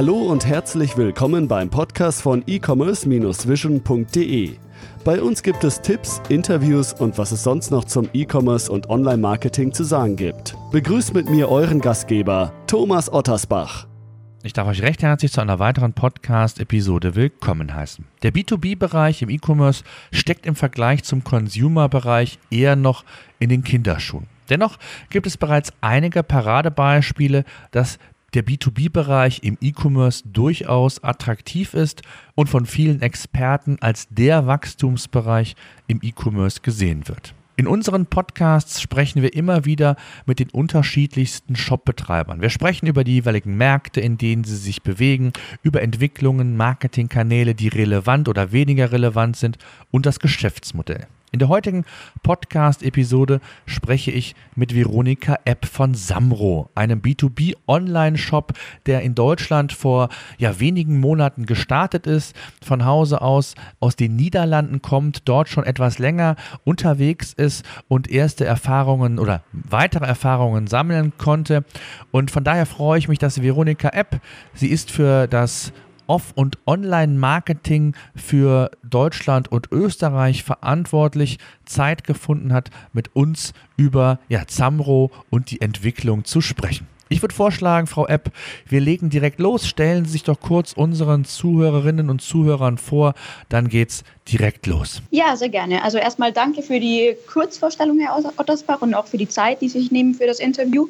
Hallo und herzlich willkommen beim Podcast von e-commerce-vision.de. Bei uns gibt es Tipps, Interviews und was es sonst noch zum E-Commerce und Online-Marketing zu sagen gibt. Begrüßt mit mir euren Gastgeber, Thomas Ottersbach. Ich darf euch recht herzlich zu einer weiteren Podcast-Episode willkommen heißen. Der B2B-Bereich im E-Commerce steckt im Vergleich zum Consumer-Bereich eher noch in den Kinderschuhen. Dennoch gibt es bereits einige Paradebeispiele, dass der B2B-Bereich im E-Commerce durchaus attraktiv ist und von vielen Experten als der Wachstumsbereich im E-Commerce gesehen wird. In unseren Podcasts sprechen wir immer wieder mit den unterschiedlichsten Shopbetreibern. Wir sprechen über die jeweiligen Märkte, in denen sie sich bewegen, über Entwicklungen, Marketingkanäle, die relevant oder weniger relevant sind und das Geschäftsmodell. In der heutigen Podcast-Episode spreche ich mit Veronika Epp von Samro, einem B2B-Online-Shop, der in Deutschland vor ja, wenigen Monaten gestartet ist, von Hause aus aus den Niederlanden kommt, dort schon etwas länger unterwegs ist und erste Erfahrungen oder weitere Erfahrungen sammeln konnte. Und von daher freue ich mich, dass Veronika Epp, sie ist für das Off- und Online-Marketing für Deutschland und Österreich verantwortlich, Zeit gefunden hat, mit uns über ja, Zamro und die Entwicklung zu sprechen. Ich würde vorschlagen, Frau Epp, wir legen direkt los. Stellen Sie sich doch kurz unseren Zuhörerinnen und Zuhörern vor, dann geht's direkt los. Ja, sehr gerne. Also erstmal danke für die Kurzvorstellung, Herr Ottersbach, und auch für die Zeit, die Sie sich nehmen für das Interview.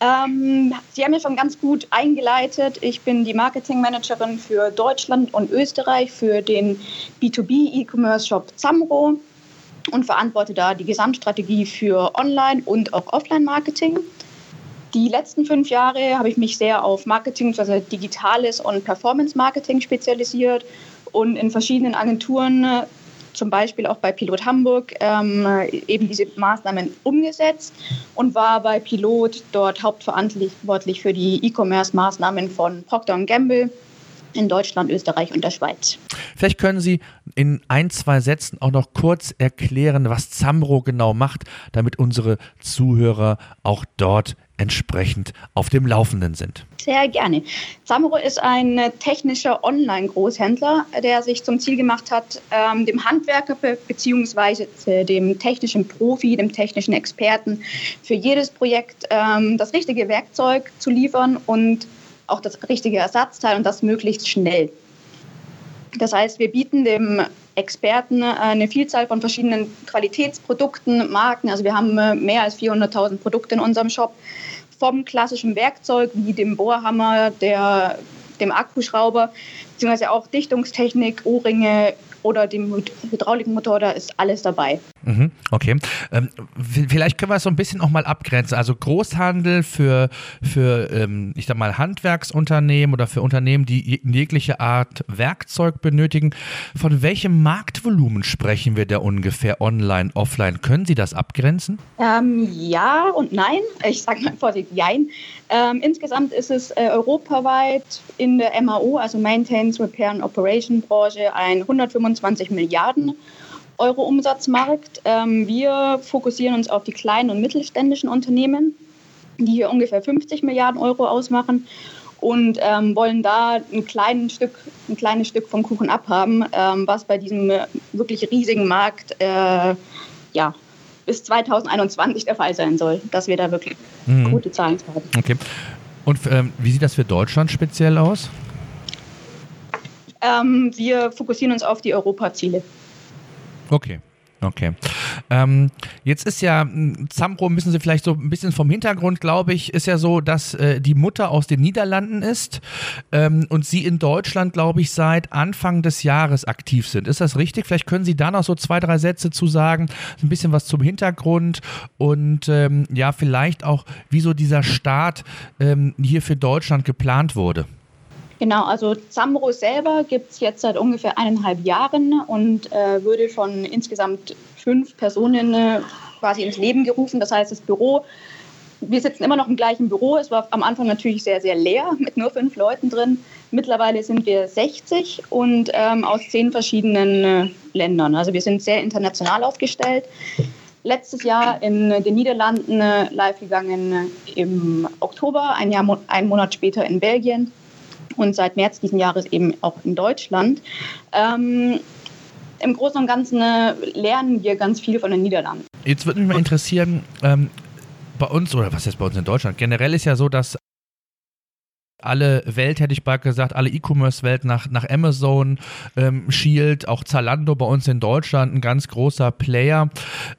Ähm, Sie haben ja schon ganz gut eingeleitet. Ich bin die Marketingmanagerin für Deutschland und Österreich für den B2B E-Commerce Shop Zamro und verantworte da die Gesamtstrategie für Online- und auch Offline-Marketing. Die letzten fünf Jahre habe ich mich sehr auf Marketing, also digitales und Performance-Marketing spezialisiert und in verschiedenen Agenturen zum Beispiel auch bei Pilot Hamburg ähm, eben diese Maßnahmen umgesetzt und war bei Pilot dort hauptverantwortlich für die E-Commerce-Maßnahmen von Procter Gamble in Deutschland, Österreich und der Schweiz. Vielleicht können Sie in ein, zwei Sätzen auch noch kurz erklären, was Zamro genau macht, damit unsere Zuhörer auch dort entsprechend auf dem Laufenden sind. Sehr gerne. Zamro ist ein technischer Online-Großhändler, der sich zum Ziel gemacht hat, ähm, dem Handwerker bzw. dem technischen Profi, dem technischen Experten für jedes Projekt ähm, das richtige Werkzeug zu liefern und auch das richtige Ersatzteil und das möglichst schnell. Das heißt, wir bieten dem Experten eine Vielzahl von verschiedenen Qualitätsprodukten, Marken. Also wir haben äh, mehr als 400.000 Produkte in unserem Shop. Vom klassischen Werkzeug wie dem Bohrhammer, der, dem Akkuschrauber, beziehungsweise auch Dichtungstechnik, Ohrringe, oder dem Hydraulikmotor, da ist alles dabei. Mhm, okay. Ähm, vielleicht können wir es so ein bisschen auch mal abgrenzen. Also Großhandel für, für ähm, ich sag mal, Handwerksunternehmen oder für Unternehmen, die jegliche Art Werkzeug benötigen. Von welchem Marktvolumen sprechen wir da ungefähr online, offline? Können Sie das abgrenzen? Ähm, ja und nein. Ich sage mal vorsichtig, nein. Ähm, insgesamt ist es äh, europaweit in der MAO, also Maintenance, Repair and Operation Branche, ein 125 Milliarden Euro Umsatzmarkt. Ähm, wir fokussieren uns auf die kleinen und mittelständischen Unternehmen, die hier ungefähr 50 Milliarden Euro ausmachen und ähm, wollen da ein kleines Stück, ein kleines Stück vom Kuchen abhaben, ähm, was bei diesem äh, wirklich riesigen Markt äh, ja, bis 2021 der Fall sein soll, dass wir da wirklich mhm. gute Zahlen haben. Okay. Und ähm, wie sieht das für Deutschland speziell aus? Ähm, wir fokussieren uns auf die Europaziele. Okay. Okay. Ähm, jetzt ist ja, Zamro müssen Sie vielleicht so ein bisschen vom Hintergrund, glaube ich, ist ja so, dass äh, die Mutter aus den Niederlanden ist ähm, und Sie in Deutschland, glaube ich, seit Anfang des Jahres aktiv sind. Ist das richtig? Vielleicht können Sie da noch so zwei, drei Sätze zu sagen, ein bisschen was zum Hintergrund und ähm, ja, vielleicht auch, wieso dieser Start ähm, hier für Deutschland geplant wurde. Genau, also Zamro selber gibt es jetzt seit ungefähr eineinhalb Jahren und äh, wurde von insgesamt fünf Personen äh, quasi ins Leben gerufen. Das heißt, das Büro, wir sitzen immer noch im gleichen Büro. Es war am Anfang natürlich sehr, sehr leer mit nur fünf Leuten drin. Mittlerweile sind wir 60 und ähm, aus zehn verschiedenen äh, Ländern. Also wir sind sehr international aufgestellt. Letztes Jahr in den Niederlanden äh, live gegangen im Oktober, ein Jahr, einen Monat später in Belgien und seit März diesen Jahres eben auch in Deutschland. Ähm, Im Großen und Ganzen äh, lernen wir ganz viel von den Niederlanden. Jetzt würde mich mal interessieren, ähm, bei uns, oder was ist bei uns in Deutschland, generell ist ja so, dass alle Welt, hätte ich bald gesagt, alle E-Commerce-Welt nach, nach Amazon ähm, schielt, auch Zalando bei uns in Deutschland, ein ganz großer Player.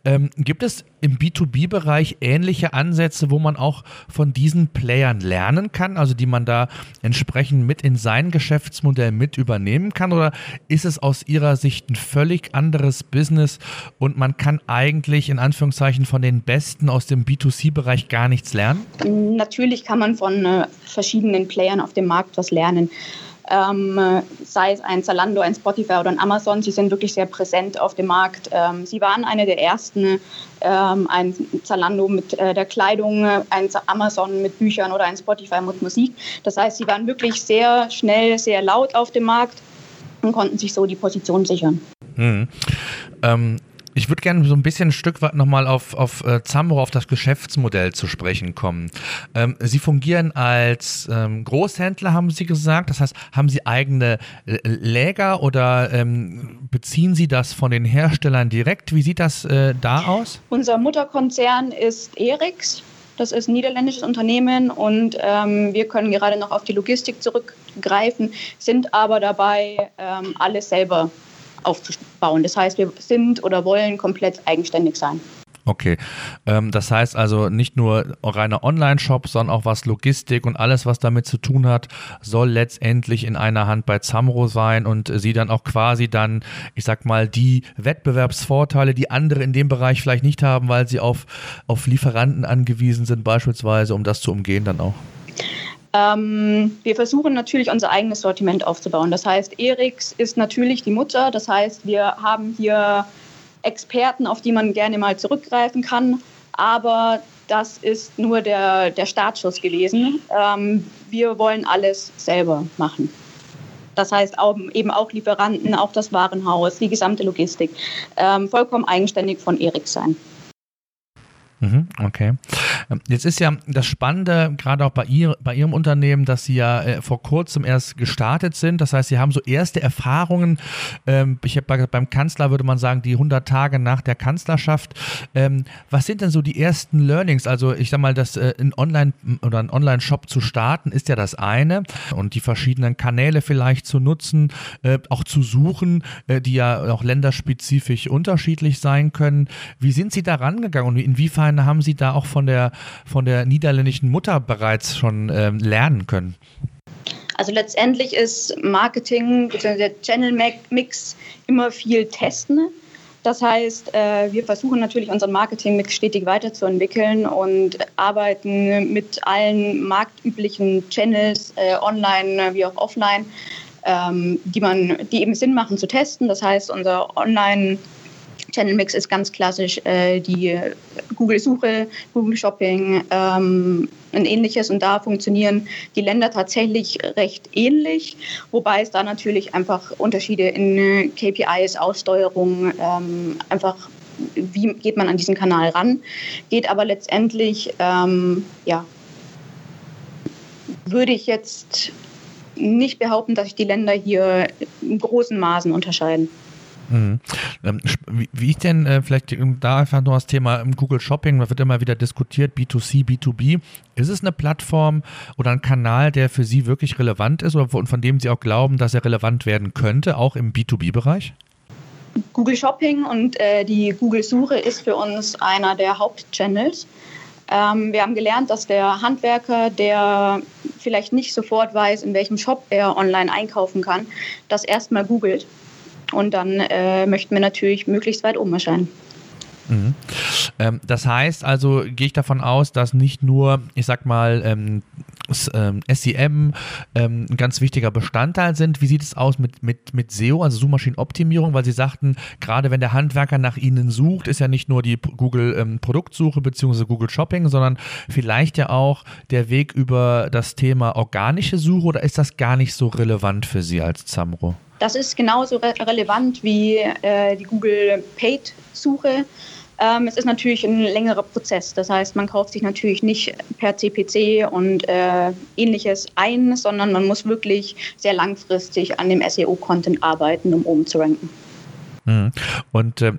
Ähm, gibt es im B2B-Bereich ähnliche Ansätze, wo man auch von diesen Playern lernen kann, also die man da entsprechend mit in sein Geschäftsmodell mit übernehmen kann? Oder ist es aus Ihrer Sicht ein völlig anderes Business und man kann eigentlich in Anführungszeichen von den Besten aus dem B2C-Bereich gar nichts lernen? Natürlich kann man von äh, verschiedenen Playern auf dem Markt was lernen ähm, sei es ein Zalando, ein Spotify oder ein Amazon, sie sind wirklich sehr präsent auf dem Markt. Ähm, sie waren eine der ersten, ähm, ein Zalando mit äh, der Kleidung, ein Amazon mit Büchern oder ein Spotify mit Musik. Das heißt, sie waren wirklich sehr schnell, sehr laut auf dem Markt und konnten sich so die Position sichern. Hm. Ähm, ich würde gerne so ein bisschen ein Stück weit nochmal auf, auf äh, Zamro, auf das Geschäftsmodell zu sprechen kommen. Ähm, Sie fungieren als ähm, Großhändler, haben Sie gesagt. Das heißt, haben Sie eigene Läger oder ähm, beziehen Sie das von den Herstellern direkt? Wie sieht das äh, da aus? Unser Mutterkonzern ist Erix. Das ist ein niederländisches Unternehmen und ähm, wir können gerade noch auf die Logistik zurückgreifen, sind aber dabei, ähm, alles selber aufzubauen. Das heißt, wir sind oder wollen komplett eigenständig sein. Okay, ähm, das heißt also nicht nur reiner Online-Shop, sondern auch was Logistik und alles, was damit zu tun hat, soll letztendlich in einer Hand bei Zamro sein und sie dann auch quasi dann, ich sag mal, die Wettbewerbsvorteile, die andere in dem Bereich vielleicht nicht haben, weil sie auf, auf Lieferanten angewiesen sind, beispielsweise, um das zu umgehen dann auch. Ähm, wir versuchen natürlich unser eigenes Sortiment aufzubauen. Das heißt, Erix ist natürlich die Mutter. Das heißt, wir haben hier Experten, auf die man gerne mal zurückgreifen kann. Aber das ist nur der, der Startschuss gewesen. Ähm, wir wollen alles selber machen. Das heißt eben auch Lieferanten, auch das Warenhaus, die gesamte Logistik. Ähm, vollkommen eigenständig von Erik sein. Mhm, okay. Ähm, jetzt ist ja das Spannende, gerade auch bei, ihr, bei Ihrem Unternehmen, dass Sie ja äh, vor kurzem erst gestartet sind. Das heißt, Sie haben so erste Erfahrungen. Ähm, ich habe beim Kanzler würde man sagen, die 100 Tage nach der Kanzlerschaft. Ähm, was sind denn so die ersten Learnings? Also ich sage mal, das äh, in Online oder einen Online-Shop zu starten, ist ja das eine und die verschiedenen Kanäle vielleicht zu nutzen, äh, auch zu suchen, äh, die ja auch länderspezifisch unterschiedlich sein können. Wie sind Sie da rangegangen und inwiefern inwiefern haben Sie da auch von der, von der niederländischen Mutter bereits schon ähm, lernen können? Also letztendlich ist Marketing bzw. der Channel Mix immer viel testen. Das heißt, äh, wir versuchen natürlich unseren Marketing-Mix stetig weiterzuentwickeln und arbeiten mit allen marktüblichen Channels, äh, online wie auch offline, ähm, die, man, die eben Sinn machen zu testen. Das heißt, unser Online- Channel Mix ist ganz klassisch äh, die Google-Suche, Google-Shopping ähm, und ähnliches. Und da funktionieren die Länder tatsächlich recht ähnlich, wobei es da natürlich einfach Unterschiede in KPIs, Aussteuerung, ähm, einfach wie geht man an diesen Kanal ran, geht aber letztendlich, ähm, ja, würde ich jetzt nicht behaupten, dass sich die Länder hier in großen Maßen unterscheiden. Mhm. Ähm, wie ich denn äh, vielleicht da einfach nur das Thema Google Shopping, da wird immer wieder diskutiert, B2C, B2B. Ist es eine Plattform oder ein Kanal, der für Sie wirklich relevant ist oder von dem Sie auch glauben, dass er relevant werden könnte, auch im B2B-Bereich? Google Shopping und äh, die Google-Suche ist für uns einer der Hauptchannels. Ähm, wir haben gelernt, dass der Handwerker, der vielleicht nicht sofort weiß, in welchem Shop er online einkaufen kann, das erstmal googelt und dann äh, möchten wir natürlich möglichst weit oben erscheinen. Mhm. Ähm, das heißt also, gehe ich davon aus, dass nicht nur, ich sag mal, ähm, SEM ähm, ähm, ein ganz wichtiger Bestandteil sind. Wie sieht es aus mit, mit, mit SEO, also Suchmaschinenoptimierung? Weil Sie sagten, gerade wenn der Handwerker nach Ihnen sucht, ist ja nicht nur die Google ähm, Produktsuche bzw. Google Shopping, sondern vielleicht ja auch der Weg über das Thema organische Suche oder ist das gar nicht so relevant für Sie als Zamro? Das ist genauso re relevant wie äh, die Google Paid-Suche. Ähm, es ist natürlich ein längerer Prozess. Das heißt, man kauft sich natürlich nicht per CPC und äh, ähnliches ein, sondern man muss wirklich sehr langfristig an dem SEO-Content arbeiten, um oben zu ranken. Mhm. Und äh,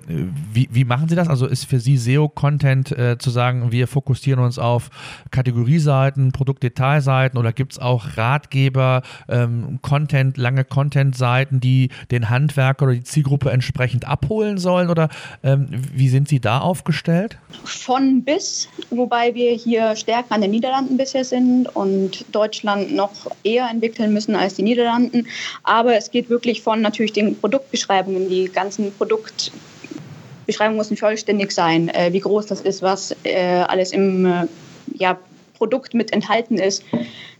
wie, wie machen Sie das? Also ist für Sie SEO-Content äh, zu sagen, wir fokussieren uns auf Kategorieseiten, Produktdetailseiten oder gibt es auch Ratgeber, ähm, Content, lange Content-Seiten, die den Handwerker oder die Zielgruppe entsprechend abholen sollen? Oder ähm, wie sind Sie da aufgestellt? Von bis, wobei wir hier stärker an den Niederlanden bisher sind und Deutschland noch eher entwickeln müssen als die Niederlanden. Aber es geht wirklich von natürlich den Produktbeschreibungen, die ganzen ganzen Produktbeschreibung muss vollständig sein, äh, wie groß das ist, was äh, alles im äh, ja, Produkt mit enthalten ist.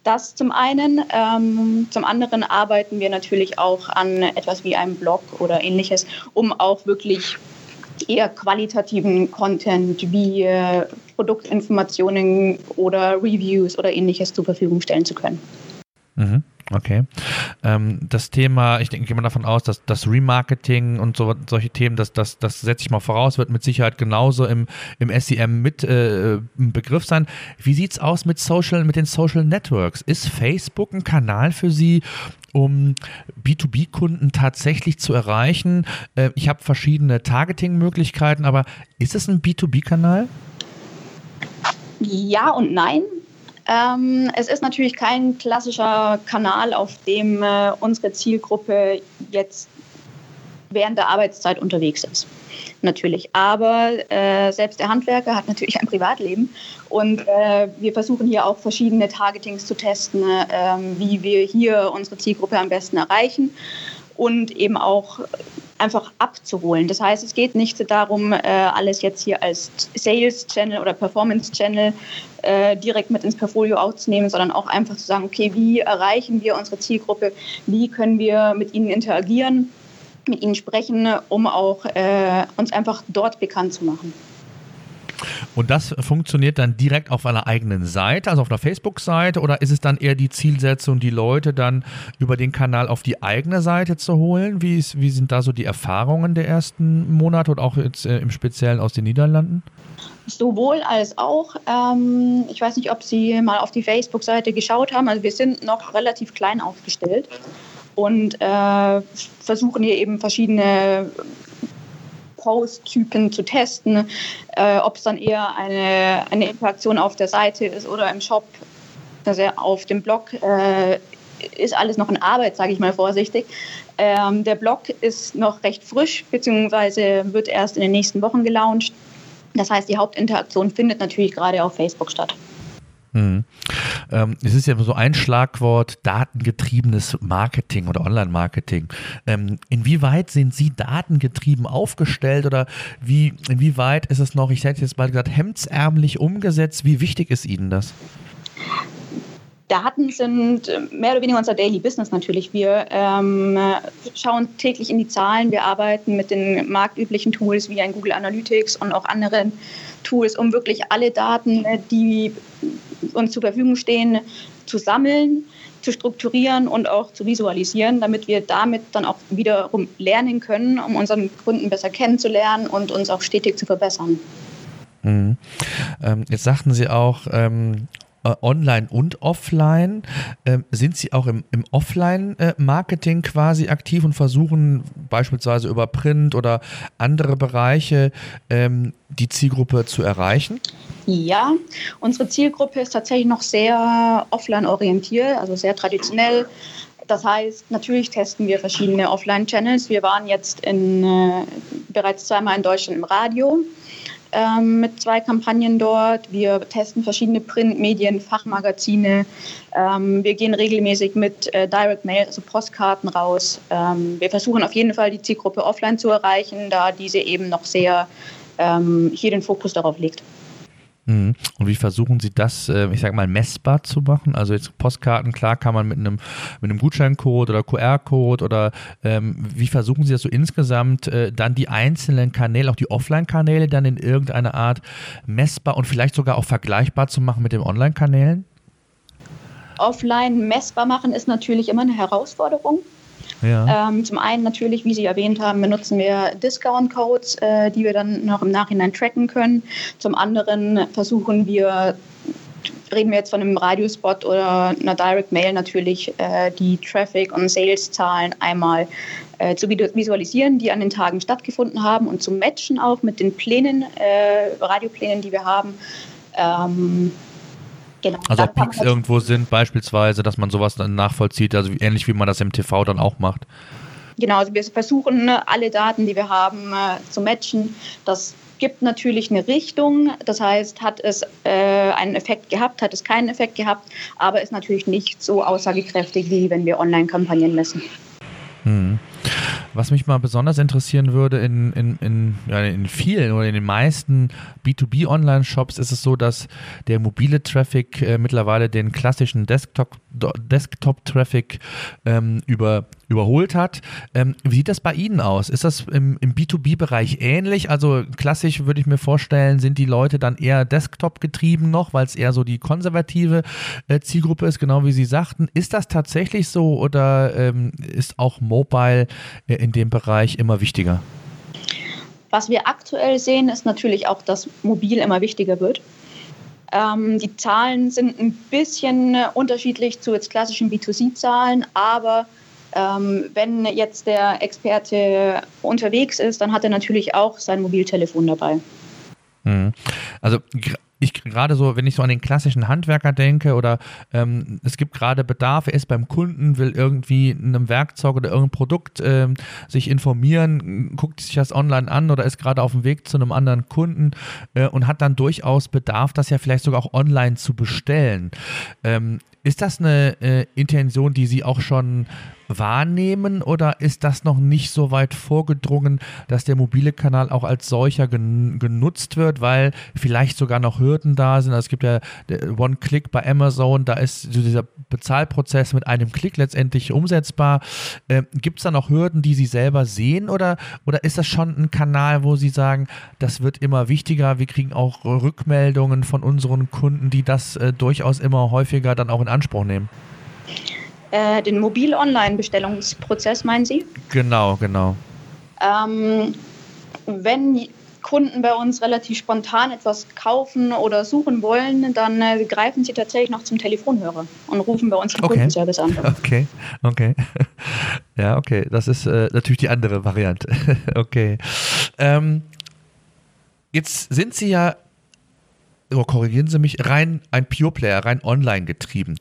Das zum einen. Ähm, zum anderen arbeiten wir natürlich auch an etwas wie einem Blog oder ähnliches, um auch wirklich eher qualitativen Content wie äh, Produktinformationen oder Reviews oder ähnliches zur Verfügung stellen zu können. Mhm. Okay. Ähm, das Thema, ich denke, gehe mal davon aus, dass das Remarketing und so, solche Themen, das, das, das setze ich mal voraus, wird mit Sicherheit genauso im, im SEM mit äh, im Begriff sein. Wie sieht es aus mit Social, mit den Social Networks? Ist Facebook ein Kanal für Sie, um B2B-Kunden tatsächlich zu erreichen? Äh, ich habe verschiedene Targeting-Möglichkeiten, aber ist es ein B2B-Kanal? Ja und nein. Ähm, es ist natürlich kein klassischer Kanal, auf dem äh, unsere Zielgruppe jetzt während der Arbeitszeit unterwegs ist. Natürlich. Aber äh, selbst der Handwerker hat natürlich ein Privatleben und äh, wir versuchen hier auch verschiedene Targetings zu testen, äh, wie wir hier unsere Zielgruppe am besten erreichen und eben auch einfach abzuholen. Das heißt, es geht nicht darum, äh, alles jetzt hier als Sales-Channel oder Performance-Channel äh, direkt mit ins Portfolio aufzunehmen, sondern auch einfach zu sagen, okay, wie erreichen wir unsere Zielgruppe, wie können wir mit ihnen interagieren, mit ihnen sprechen, um auch äh, uns einfach dort bekannt zu machen. Und das funktioniert dann direkt auf einer eigenen Seite, also auf einer Facebook-Seite, oder ist es dann eher die Zielsetzung, die Leute dann über den Kanal auf die eigene Seite zu holen? Wie, ist, wie sind da so die Erfahrungen der ersten Monate und auch jetzt äh, im Speziellen aus den Niederlanden? Sowohl als auch. Ähm, ich weiß nicht, ob Sie mal auf die Facebook-Seite geschaut haben. Also wir sind noch relativ klein aufgestellt und äh, versuchen hier eben verschiedene Post-Typen zu testen, äh, ob es dann eher eine, eine Interaktion auf der Seite ist oder im Shop, also auf dem Blog. Äh, ist alles noch in Arbeit, sage ich mal vorsichtig. Ähm, der Blog ist noch recht frisch, beziehungsweise wird erst in den nächsten Wochen gelauncht. Das heißt, die Hauptinteraktion findet natürlich gerade auf Facebook statt. Mhm. Ähm, es ist ja so ein Schlagwort datengetriebenes Marketing oder Online-Marketing. Ähm, inwieweit sind Sie datengetrieben aufgestellt oder wie, inwieweit ist es noch, ich hätte jetzt mal gesagt, hemdsärmlich umgesetzt? Wie wichtig ist Ihnen das? Daten sind äh, mehr oder weniger unser Daily Business natürlich. Wir ähm, schauen täglich in die Zahlen. Wir arbeiten mit den marktüblichen Tools wie ein Google Analytics und auch anderen Tools, um wirklich alle Daten, äh, die uns zur Verfügung stehen, zu sammeln, zu strukturieren und auch zu visualisieren, damit wir damit dann auch wiederum lernen können, um unseren Kunden besser kennenzulernen und uns auch stetig zu verbessern. Mhm. Ähm, jetzt sagten Sie auch, ähm, äh, online und offline. Ähm, sind Sie auch im, im Offline-Marketing quasi aktiv und versuchen beispielsweise über Print oder andere Bereiche ähm, die Zielgruppe zu erreichen? Ja, unsere Zielgruppe ist tatsächlich noch sehr offline orientiert, also sehr traditionell. Das heißt, natürlich testen wir verschiedene Offline-Channels. Wir waren jetzt in, äh, bereits zweimal in Deutschland im Radio ähm, mit zwei Kampagnen dort. Wir testen verschiedene Printmedien, Fachmagazine. Ähm, wir gehen regelmäßig mit äh, Direct Mail, also Postkarten raus. Ähm, wir versuchen auf jeden Fall die Zielgruppe offline zu erreichen, da diese eben noch sehr ähm, hier den Fokus darauf legt. Mhm. Und wie versuchen Sie das, äh, ich sage mal, messbar zu machen? Also jetzt Postkarten, klar kann man mit einem, mit einem Gutscheincode oder QR-Code oder ähm, wie versuchen Sie das so insgesamt äh, dann die einzelnen Kanäle, auch die Offline-Kanäle dann in irgendeiner Art messbar und vielleicht sogar auch vergleichbar zu machen mit den Online-Kanälen? Offline messbar machen ist natürlich immer eine Herausforderung. Ja. Ähm, zum einen natürlich, wie Sie erwähnt haben, benutzen wir Discount-Codes, äh, die wir dann noch im Nachhinein tracken können. Zum anderen versuchen wir reden wir jetzt von einem Radiospot oder einer Direct Mail natürlich äh, die Traffic- und Sales-Zahlen einmal äh, zu visualisieren, die an den Tagen stattgefunden haben und zu matchen auch mit den Plänen, äh, Radioplänen, die wir haben. Ähm, Genau. Also ob Peaks irgendwo sind beispielsweise, dass man sowas dann nachvollzieht, also ähnlich wie man das im TV dann auch macht. Genau, also wir versuchen alle Daten, die wir haben, äh, zu matchen. Das gibt natürlich eine Richtung. Das heißt, hat es äh, einen Effekt gehabt, hat es keinen Effekt gehabt, aber ist natürlich nicht so aussagekräftig, wie wenn wir Online-Kampagnen messen. Hm. Was mich mal besonders interessieren würde, in, in, in, in vielen oder in den meisten B2B-Online-Shops ist es so, dass der mobile Traffic äh, mittlerweile den klassischen Desktop-Traffic ähm, über, überholt hat. Ähm, wie sieht das bei Ihnen aus? Ist das im, im B2B-Bereich ähnlich? Also klassisch würde ich mir vorstellen, sind die Leute dann eher Desktop getrieben noch, weil es eher so die konservative äh, Zielgruppe ist, genau wie Sie sagten. Ist das tatsächlich so oder ähm, ist auch Mobile in dem Bereich immer wichtiger? Was wir aktuell sehen, ist natürlich auch, dass mobil immer wichtiger wird. Ähm, die Zahlen sind ein bisschen unterschiedlich zu jetzt klassischen B2C-Zahlen, aber ähm, wenn jetzt der Experte unterwegs ist, dann hat er natürlich auch sein Mobiltelefon dabei. Mhm. Also ich gerade so, wenn ich so an den klassischen Handwerker denke oder ähm, es gibt gerade Bedarf, er ist beim Kunden, will irgendwie einem Werkzeug oder irgendein Produkt ähm, sich informieren, guckt sich das online an oder ist gerade auf dem Weg zu einem anderen Kunden äh, und hat dann durchaus Bedarf, das ja vielleicht sogar auch online zu bestellen. Ähm, ist das eine äh, Intention, die Sie auch schon wahrnehmen oder ist das noch nicht so weit vorgedrungen, dass der mobile Kanal auch als solcher gen genutzt wird, weil vielleicht sogar noch Hürden da sind? Also es gibt ja One-Click bei Amazon, da ist so dieser Bezahlprozess mit einem Klick letztendlich umsetzbar. Äh, gibt es da noch Hürden, die Sie selber sehen oder, oder ist das schon ein Kanal, wo Sie sagen, das wird immer wichtiger, wir kriegen auch Rückmeldungen von unseren Kunden, die das äh, durchaus immer häufiger dann auch in Anspruch nehmen? Äh, den Mobil-Online-Bestellungsprozess, meinen Sie? Genau, genau. Ähm, wenn Kunden bei uns relativ spontan etwas kaufen oder suchen wollen, dann äh, greifen sie tatsächlich noch zum Telefonhörer und rufen bei uns den okay. Kundenservice an. Okay, okay. Ja, okay. Das ist äh, natürlich die andere Variante. okay. Ähm, jetzt sind Sie ja oh, korrigieren Sie mich, rein ein Pure Player, rein online getrieben.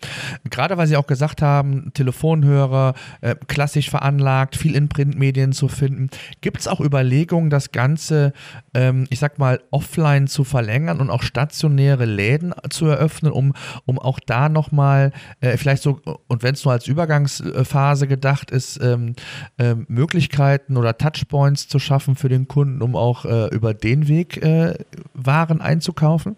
Gerade weil Sie auch gesagt haben, Telefonhörer, äh, klassisch veranlagt, viel in Printmedien zu finden. Gibt es auch Überlegungen, das Ganze, ähm, ich sag mal, offline zu verlängern und auch stationäre Läden zu eröffnen, um, um auch da nochmal, äh, vielleicht so, und wenn es nur als Übergangsphase gedacht ist, ähm, äh, Möglichkeiten oder Touchpoints zu schaffen für den Kunden, um auch äh, über den Weg äh, Waren einzukaufen?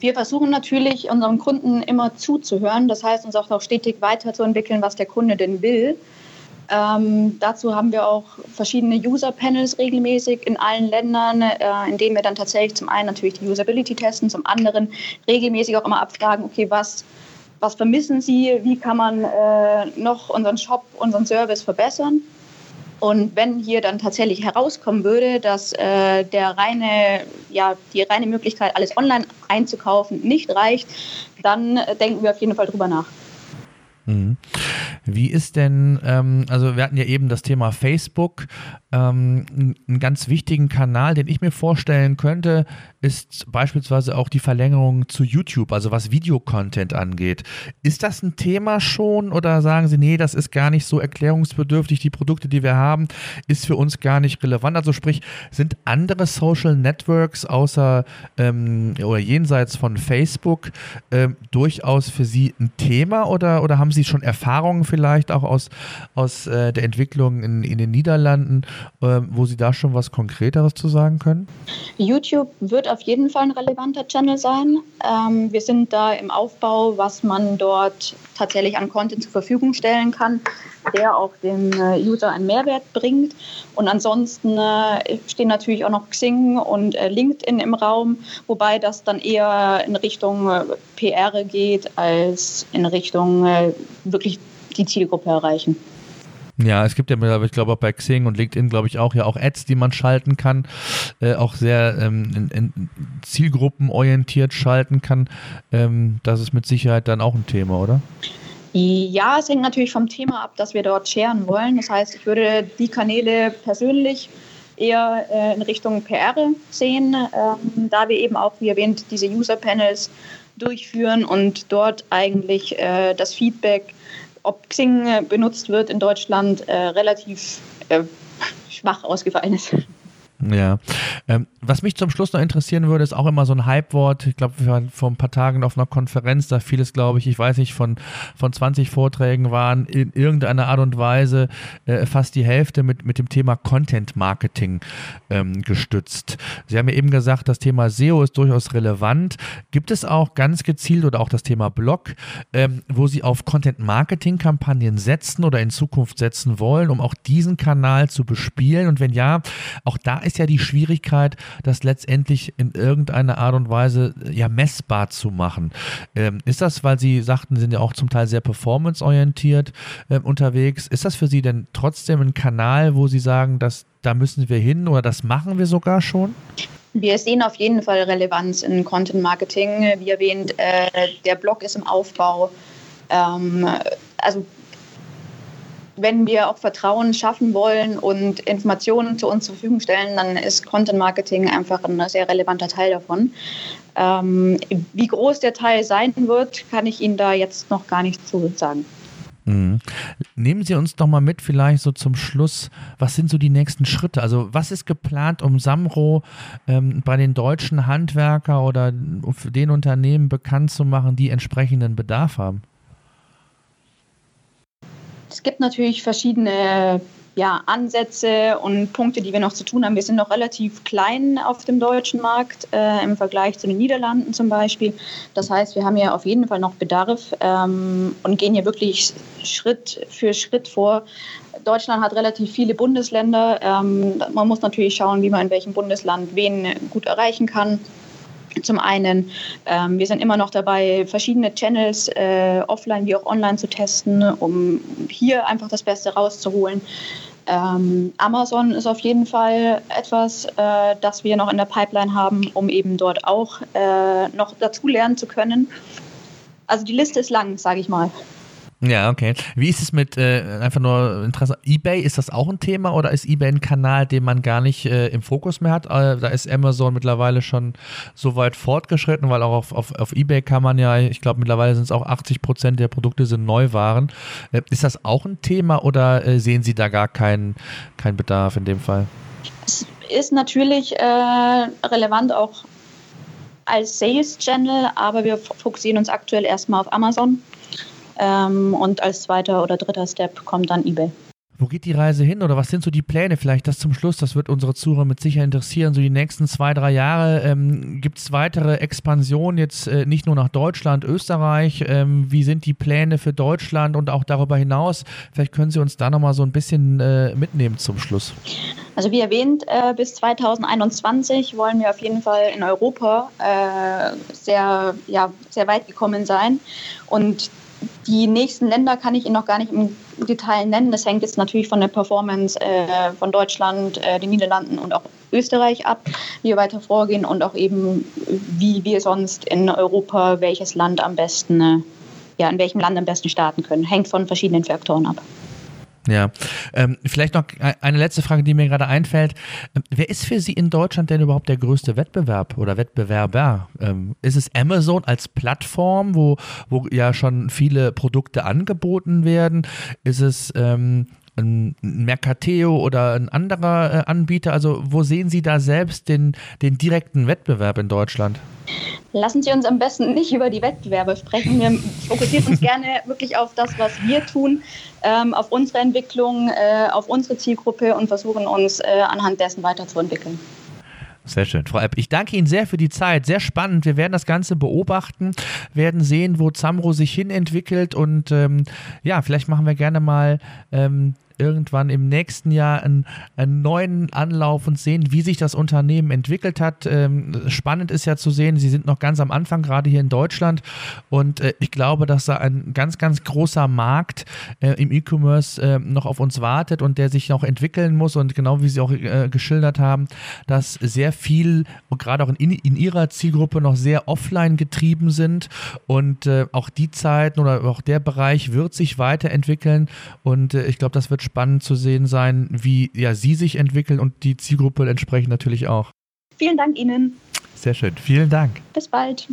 Wir versuchen natürlich unseren Kunden immer zuzuhören, das heißt uns auch noch stetig weiterzuentwickeln, was der Kunde denn will. Ähm, dazu haben wir auch verschiedene User-Panels regelmäßig in allen Ländern, äh, in denen wir dann tatsächlich zum einen natürlich die Usability testen, zum anderen regelmäßig auch immer abfragen, okay, was, was vermissen Sie, wie kann man äh, noch unseren Shop, unseren Service verbessern. Und wenn hier dann tatsächlich herauskommen würde, dass äh, der reine, ja, die reine Möglichkeit, alles online einzukaufen, nicht reicht, dann äh, denken wir auf jeden Fall drüber nach. Mhm. Wie ist denn, ähm, also wir hatten ja eben das Thema Facebook, ähm, einen ganz wichtigen Kanal, den ich mir vorstellen könnte, ist beispielsweise auch die Verlängerung zu YouTube, also was Videocontent angeht. Ist das ein Thema schon oder sagen Sie, nee, das ist gar nicht so erklärungsbedürftig, die Produkte, die wir haben, ist für uns gar nicht relevant? Also sprich, sind andere Social Networks außer ähm, oder jenseits von Facebook ähm, durchaus für Sie ein Thema oder, oder haben Sie schon Erfahrungen vielleicht auch aus, aus äh, der Entwicklung in, in den Niederlanden, äh, wo Sie da schon was Konkreteres zu sagen können? YouTube wird auf jeden Fall ein relevanter Channel sein. Ähm, wir sind da im Aufbau, was man dort tatsächlich an Content zur Verfügung stellen kann, der auch dem äh, User einen Mehrwert bringt. Und ansonsten äh, stehen natürlich auch noch Xing und äh, LinkedIn im Raum, wobei das dann eher in Richtung äh, PR geht als in Richtung äh, wirklich die Zielgruppe erreichen. Ja, es gibt ja, ich glaube bei Xing und LinkedIn, glaube ich auch, ja auch Ads, die man schalten kann, äh, auch sehr ähm, in, in zielgruppenorientiert schalten kann. Ähm, das ist mit Sicherheit dann auch ein Thema, oder? Ja, es hängt natürlich vom Thema ab, das wir dort scheren wollen. Das heißt, ich würde die Kanäle persönlich eher äh, in Richtung PR sehen, ähm, da wir eben auch, wie erwähnt, diese User-Panels durchführen und dort eigentlich äh, das Feedback, ob Xing benutzt wird in Deutschland, äh, relativ äh, schwach ausgefallen ist. Ja. Ähm, was mich zum Schluss noch interessieren würde, ist auch immer so ein Hype-Wort. Ich glaube, wir waren vor ein paar Tagen auf einer Konferenz, da fiel es, glaube ich, ich weiß nicht, von, von 20 Vorträgen waren in irgendeiner Art und Weise äh, fast die Hälfte mit, mit dem Thema Content Marketing ähm, gestützt. Sie haben ja eben gesagt, das Thema SEO ist durchaus relevant. Gibt es auch ganz gezielt oder auch das Thema Blog, ähm, wo Sie auf Content Marketing Kampagnen setzen oder in Zukunft setzen wollen, um auch diesen Kanal zu bespielen? Und wenn ja, auch da ist ist ja die Schwierigkeit, das letztendlich in irgendeiner Art und Weise äh, ja messbar zu machen. Ähm, ist das, weil Sie sagten, Sie sind ja auch zum Teil sehr performanceorientiert äh, unterwegs, ist das für Sie denn trotzdem ein Kanal, wo Sie sagen, dass da müssen wir hin oder das machen wir sogar schon? Wir sehen auf jeden Fall Relevanz in Content Marketing. Wie erwähnt, äh, der Blog ist im Aufbau. Ähm, also wenn wir auch Vertrauen schaffen wollen und Informationen zu uns zur Verfügung stellen, dann ist Content Marketing einfach ein sehr relevanter Teil davon. Ähm, wie groß der Teil sein wird, kann ich Ihnen da jetzt noch gar nicht zu sagen. Mhm. Nehmen Sie uns doch mal mit, vielleicht so zum Schluss, was sind so die nächsten Schritte? Also, was ist geplant, um Samro ähm, bei den deutschen Handwerker oder den Unternehmen bekannt zu machen, die entsprechenden Bedarf haben? Es gibt natürlich verschiedene ja, Ansätze und Punkte, die wir noch zu tun haben. Wir sind noch relativ klein auf dem deutschen Markt äh, im Vergleich zu den Niederlanden zum Beispiel. Das heißt, wir haben ja auf jeden Fall noch Bedarf ähm, und gehen hier wirklich Schritt für Schritt vor. Deutschland hat relativ viele Bundesländer. Ähm, man muss natürlich schauen, wie man in welchem Bundesland wen gut erreichen kann. Zum einen, ähm, wir sind immer noch dabei, verschiedene Channels äh, offline wie auch online zu testen, um hier einfach das Beste rauszuholen. Ähm, Amazon ist auf jeden Fall etwas, äh, das wir noch in der Pipeline haben, um eben dort auch äh, noch dazu lernen zu können. Also die Liste ist lang, sage ich mal. Ja, okay. Wie ist es mit, äh, einfach nur Interesse, eBay, ist das auch ein Thema oder ist eBay ein Kanal, den man gar nicht äh, im Fokus mehr hat? Äh, da ist Amazon mittlerweile schon so weit fortgeschritten, weil auch auf, auf, auf eBay kann man ja, ich glaube mittlerweile sind es auch 80 Prozent der Produkte sind Neuwaren. Äh, ist das auch ein Thema oder äh, sehen Sie da gar keinen kein Bedarf in dem Fall? Es ist natürlich äh, relevant auch als Sales Channel, aber wir fokussieren uns aktuell erstmal auf Amazon ähm, und als zweiter oder dritter Step kommt dann eBay. Wo geht die Reise hin oder was sind so die Pläne? Vielleicht das zum Schluss, das wird unsere Zuhörer mit Sicherheit interessieren. So die nächsten zwei, drei Jahre ähm, gibt es weitere Expansionen jetzt äh, nicht nur nach Deutschland, Österreich. Ähm, wie sind die Pläne für Deutschland und auch darüber hinaus? Vielleicht können Sie uns da nochmal so ein bisschen äh, mitnehmen zum Schluss. Also wie erwähnt, äh, bis 2021 wollen wir auf jeden Fall in Europa äh, sehr, ja, sehr weit gekommen sein. Und die nächsten Länder kann ich Ihnen noch gar nicht im Detail nennen. Das hängt jetzt natürlich von der Performance äh, von Deutschland, äh, den Niederlanden und auch Österreich ab, wie wir weiter vorgehen und auch eben, wie wir sonst in Europa welches Land am besten, äh, ja, in welchem Land am besten starten können. Hängt von verschiedenen Faktoren ab. Ja, ähm, vielleicht noch eine letzte Frage, die mir gerade einfällt. Ähm, wer ist für Sie in Deutschland denn überhaupt der größte Wettbewerb oder Wettbewerber? Ähm, ist es Amazon als Plattform, wo, wo ja schon viele Produkte angeboten werden? Ist es ähm, ein Mercateo oder ein anderer äh, Anbieter? Also wo sehen Sie da selbst den, den direkten Wettbewerb in Deutschland? Lassen Sie uns am besten nicht über die Wettbewerbe sprechen. Wir fokussieren uns gerne wirklich auf das, was wir tun, ähm, auf unsere Entwicklung, äh, auf unsere Zielgruppe und versuchen uns äh, anhand dessen weiterzuentwickeln. Sehr schön. Frau Epp, ich danke Ihnen sehr für die Zeit. Sehr spannend. Wir werden das Ganze beobachten, werden sehen, wo Zamro sich hin entwickelt und ähm, ja, vielleicht machen wir gerne mal ähm, irgendwann im nächsten Jahr einen, einen neuen Anlauf und sehen, wie sich das Unternehmen entwickelt hat. Ähm, spannend ist ja zu sehen, Sie sind noch ganz am Anfang, gerade hier in Deutschland. Und äh, ich glaube, dass da ein ganz, ganz großer Markt äh, im E-Commerce äh, noch auf uns wartet und der sich noch entwickeln muss. Und genau wie Sie auch äh, geschildert haben, dass sehr viel, gerade auch in, in Ihrer Zielgruppe, noch sehr offline getrieben sind. Und äh, auch die Zeiten oder auch der Bereich wird sich weiterentwickeln. Und äh, ich glaube, das wird spannend zu sehen sein, wie ja, Sie sich entwickeln und die Zielgruppe entsprechend natürlich auch. Vielen Dank Ihnen. Sehr schön. Vielen Dank. Bis bald.